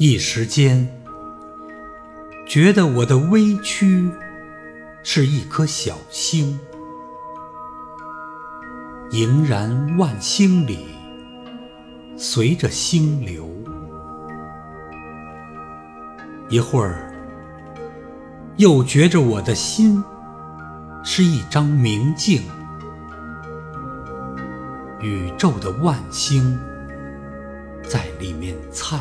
一时间，觉得我的微躯是一颗小星，盈然万星里，随着星流。一会儿，又觉着我的心是一张明镜，宇宙的万星在里面灿。